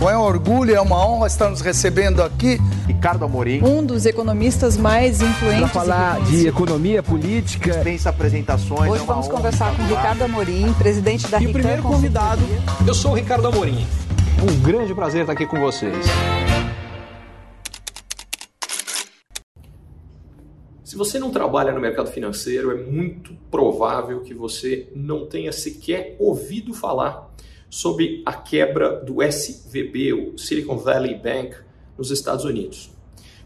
Bom, é um orgulho, é uma honra estar nos recebendo aqui. Ricardo Amorim. Um dos economistas mais influentes. Para falar de economia política. Dispensa apresentações. Hoje é vamos conversar com Ricardo Amorim, presidente da E o primeiro convidado, eu sou o Ricardo Amorim. Um grande prazer estar aqui com vocês. Se você não trabalha no mercado financeiro, é muito provável que você não tenha sequer ouvido falar sobre a quebra do SVB, o Silicon Valley Bank, nos Estados Unidos.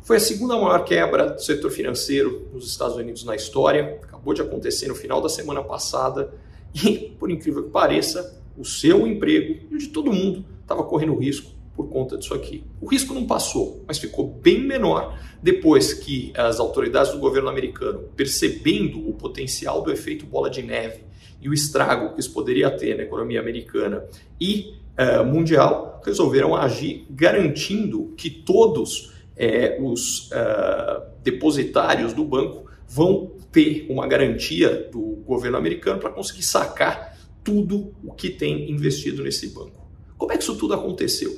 Foi a segunda maior quebra do setor financeiro nos Estados Unidos na história, acabou de acontecer no final da semana passada e, por incrível que pareça, o seu emprego e o de todo mundo estava correndo risco por conta disso aqui. O risco não passou, mas ficou bem menor depois que as autoridades do governo americano, percebendo o potencial do efeito bola de neve e o estrago que isso poderia ter na economia americana e uh, mundial, resolveram agir garantindo que todos uh, os uh, depositários do banco vão ter uma garantia do governo americano para conseguir sacar tudo o que tem investido nesse banco. Como é que isso tudo aconteceu?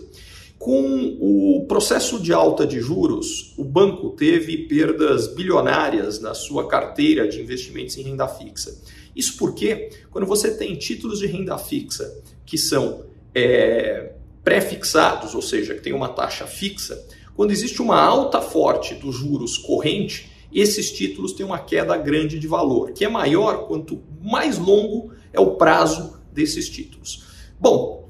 Com o processo de alta de juros, o banco teve perdas bilionárias na sua carteira de investimentos em renda fixa. Isso porque, quando você tem títulos de renda fixa que são é, pré-fixados, ou seja, que tem uma taxa fixa, quando existe uma alta forte dos juros corrente, esses títulos têm uma queda grande de valor, que é maior quanto mais longo é o prazo desses títulos. Bom,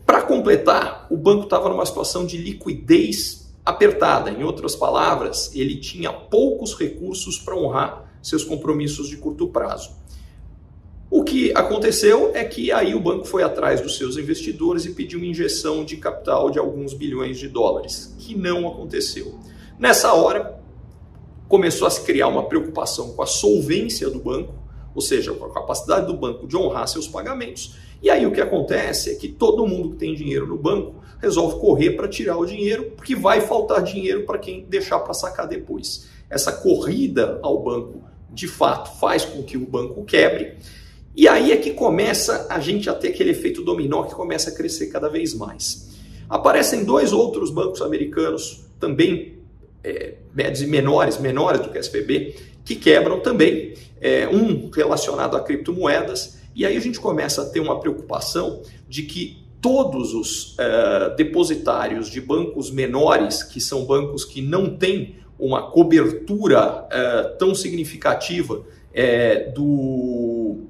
completar, o banco estava numa situação de liquidez apertada. Em outras palavras, ele tinha poucos recursos para honrar seus compromissos de curto prazo. O que aconteceu é que aí o banco foi atrás dos seus investidores e pediu uma injeção de capital de alguns bilhões de dólares, que não aconteceu. Nessa hora, começou a se criar uma preocupação com a solvência do banco, ou seja, com a capacidade do banco de honrar seus pagamentos. E aí o que acontece é que todo mundo que tem dinheiro no banco resolve correr para tirar o dinheiro, porque vai faltar dinheiro para quem deixar para sacar depois. Essa corrida ao banco, de fato, faz com que o banco quebre e aí é que começa a gente a ter aquele efeito dominó que começa a crescer cada vez mais. Aparecem dois outros bancos americanos, também é, médios e menores, menores do que a SVB, que quebram também, é, um relacionado a criptomoedas, e aí a gente começa a ter uma preocupação de que todos os é, depositários de bancos menores, que são bancos que não têm uma cobertura é, tão significativa é, do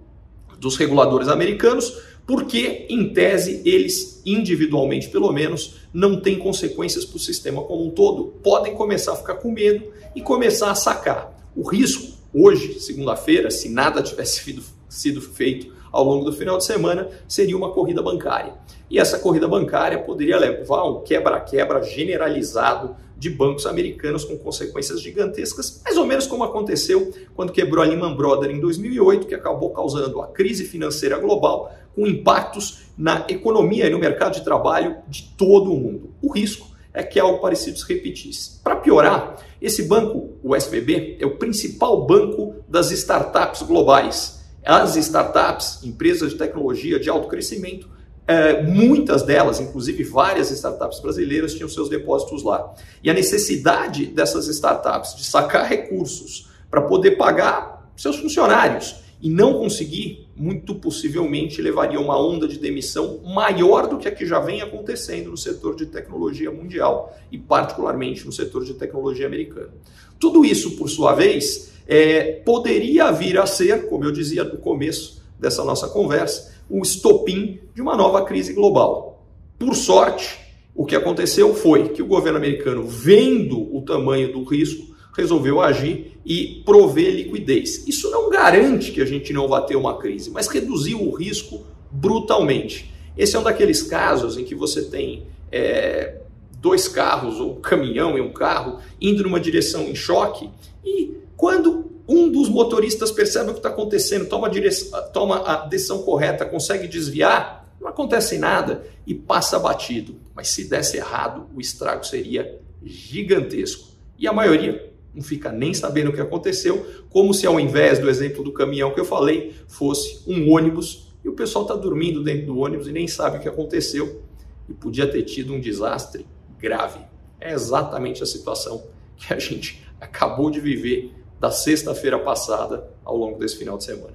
dos reguladores americanos, porque, em tese, eles, individualmente pelo menos, não têm consequências para o sistema como um todo. Podem começar a ficar com medo e começar a sacar. O risco, hoje, segunda-feira, se nada tivesse sido, sido feito ao longo do final de semana, seria uma corrida bancária. E essa corrida bancária poderia levar a um quebra-quebra generalizado de bancos americanos com consequências gigantescas, mais ou menos como aconteceu quando quebrou a Lehman Brothers em 2008, que acabou causando a crise financeira global com impactos na economia e no mercado de trabalho de todo o mundo. O risco é que algo parecido se repetisse. Para piorar, esse banco, o SVB, é o principal banco das startups globais. As startups, empresas de tecnologia de alto crescimento, é, muitas delas, inclusive várias startups brasileiras, tinham seus depósitos lá. E a necessidade dessas startups de sacar recursos para poder pagar seus funcionários e não conseguir, muito possivelmente levaria uma onda de demissão maior do que a que já vem acontecendo no setor de tecnologia mundial e, particularmente, no setor de tecnologia americana. Tudo isso, por sua vez, é, poderia vir a ser, como eu dizia no começo dessa nossa conversa, o estopim de uma nova crise global. Por sorte, o que aconteceu foi que o governo americano, vendo o tamanho do risco, resolveu agir e prover liquidez. Isso não garante que a gente não vá ter uma crise, mas reduziu o risco brutalmente. Esse é um daqueles casos em que você tem é, dois carros, ou um caminhão e um carro, indo numa direção em choque, e quando um dos motoristas percebe o que está acontecendo, toma a, direção, toma a decisão correta, consegue desviar, não acontece nada e passa batido. Mas se desse errado, o estrago seria gigantesco. E a maioria não fica nem sabendo o que aconteceu, como se ao invés do exemplo do caminhão que eu falei, fosse um ônibus e o pessoal está dormindo dentro do ônibus e nem sabe o que aconteceu. e podia ter tido um desastre grave. É exatamente a situação que a gente acabou de viver da sexta-feira passada ao longo desse final de semana.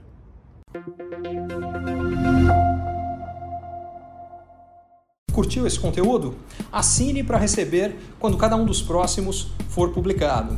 Curtiu esse conteúdo? Assine para receber quando cada um dos próximos for publicado.